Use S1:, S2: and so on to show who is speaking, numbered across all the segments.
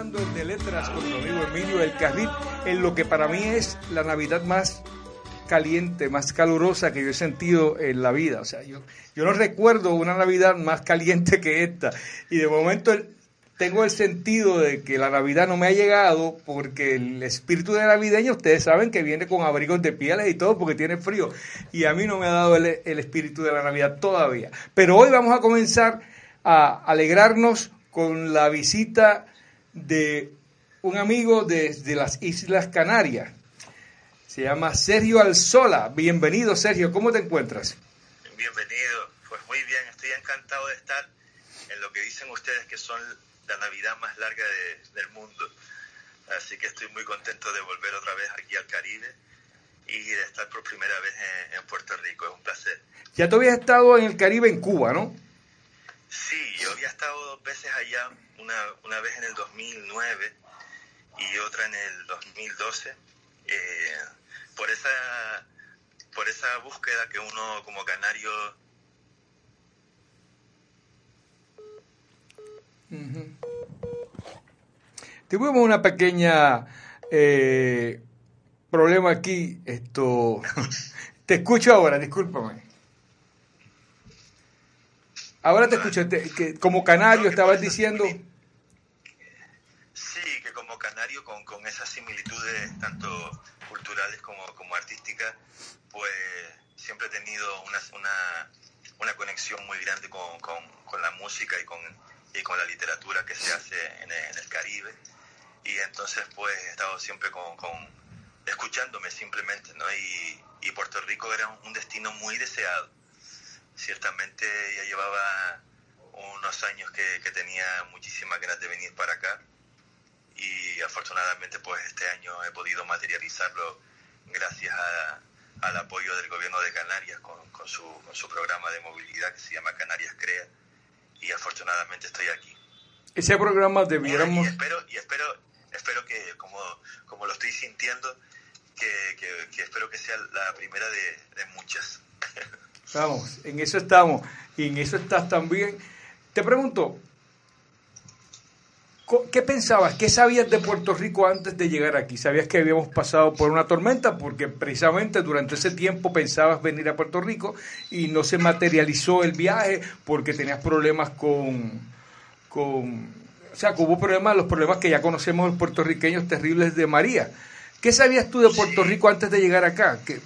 S1: El de
S2: letras con mi amigo Emilio del Carril, en lo que para mí es la Navidad más caliente, más calurosa que yo he sentido en la vida. O sea, yo, yo no recuerdo una Navidad más caliente que esta. Y de momento el- tengo el sentido de que la Navidad no me ha llegado porque el espíritu de navideño, ustedes saben que viene con abrigos de pieles y todo porque tiene frío. Y a mí no me ha dado el, el espíritu de la Navidad todavía. Pero hoy vamos a comenzar a alegrarnos con la visita de un amigo desde las Islas Canarias. Se llama Sergio Alzola. Bienvenido, Sergio. ¿Cómo te encuentras?
S3: Bienvenido, pues muy bien, estoy encantado de estar en lo que dicen ustedes que son la Navidad más larga de- del mundo. Así que estoy muy contento de volver otra vez aquí al Caribe y de estar por primera vez en, en Puerto Rico. Es un placer.
S2: Ya tú habías estado en el Caribe, en Cuba, ¿no?
S3: Sí, yo había estado dos veces allá, una, una vez en el 2009 y otra en el 2012, eh, por esa por esa búsqueda que uno como canario
S2: Tuvimos una pequeña eh, problema aquí. Esto. Te escucho ahora, discúlpame. Ahora te escucho. te- que como canario estabas diciendo.
S3: Sí, que como canario con, con esas similitudes tanto culturales como, como artísticas, pues siempre he tenido una, una, una conexión muy grande con, con, con la música y con, y con la literatura que se hace en el, en el Caribe. Y entonces pues he estado siempre con, con escuchándome simplemente, ¿no? Y, y Puerto Rico era un destino muy deseado. Ciertamente ya llevaba unos años que, que tenía muchísimas ganas de venir para acá y afortunadamente pues este año he podido materializarlo gracias a- al apoyo del gobierno de Canarias con, con su, con su programa de movilidad que se llama Canarias Crea y afortunadamente estoy aquí.
S2: Ese programa
S3: Y
S2: debiéramos.
S3: espero, y espero, espero que como, como lo estoy sintiendo, que, que- que espero que sea la primera de, de muchas.
S2: Vamos, en eso estamos. Y en eso estás también. Te pregunto, ¿Qué pensabas? ¿Qué sabías de Puerto Rico antes de llegar aquí? ¿Sabías que habíamos pasado por una tormenta? Porque precisamente durante ese tiempo pensabas venir a Puerto Rico y no se materializó el viaje porque tenías problemas con... con o sea, que hubo problemas, los problemas que ya conocemos los puertorriqueños terribles de María. ¿Qué sabías tú de Puerto Rico antes de llegar acá? ¿Qué?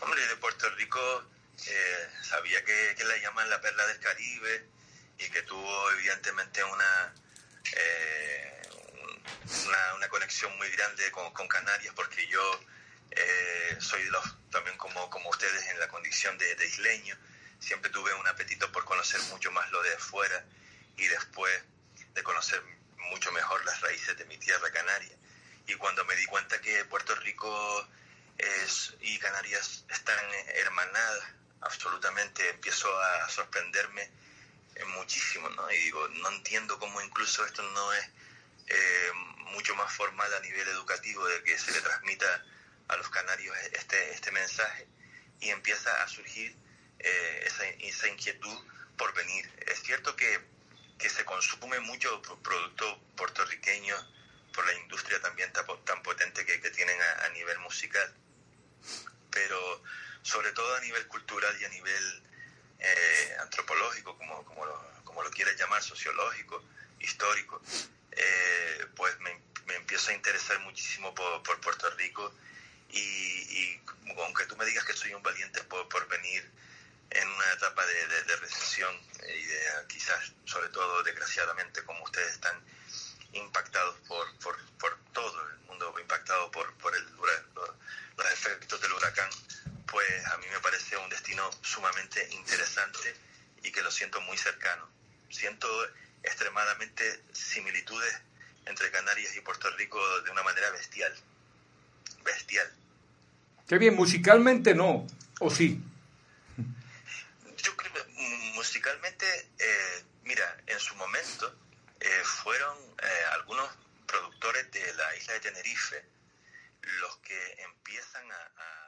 S3: Hombre, de Puerto Rico eh, sabía que, que la llaman la perla del Caribe y que tuvo evidentemente una eh, una, una, conexión muy grande con, con Canarias porque yo eh, soy de los, también como, como ustedes en la condición de, de, isleño, siempre tuve un apetito por conocer mucho más lo de afuera y después de conocer mucho mejor las raíces de mi tierra canaria. Y cuando me di cuenta que Puerto Rico es, y Canarias están hermanadas, absolutamente empiezo a sorprenderme muchísimo, ¿no? Y digo, no entiendo cómo incluso esto no es eh, mucho más formal a nivel educativo de que se le transmita a los canarios este, este mensaje y empieza a surgir eh, esa, esa, inquietud por venir. Es cierto que, que se consume mucho producto puertorriqueño por la industria también tan, tan potente que, que tienen a, a, nivel musical, pero sobre todo a nivel cultural y a nivel eh, antropológico, como, como, lo, como lo quieras llamar, sociológico, histórico, eh, pues me, me, empiezo a interesar muchísimo por, por Puerto Rico y, aunque tú me digas que soy un valiente por, por venir en una etapa de, de, recesión y de quizás, sobre todo desgraciadamente, como ustedes están impactados por, por, por todo el mundo, impactado por, por el, los, los efectos del huracán, pues a mí me parece un destino sumamente interesante y que lo siento muy cercano. Siento extremadamente similitudes entre Canarias y Puerto Rico de una manera bestial. Bestial.
S2: Qué bien, musicalmente no, ¿o sí?
S3: Yo creo que musicalmente, eh, mira, en su momento eh, fueron eh, algunos productores de la isla de Tenerife los que empiezan a, a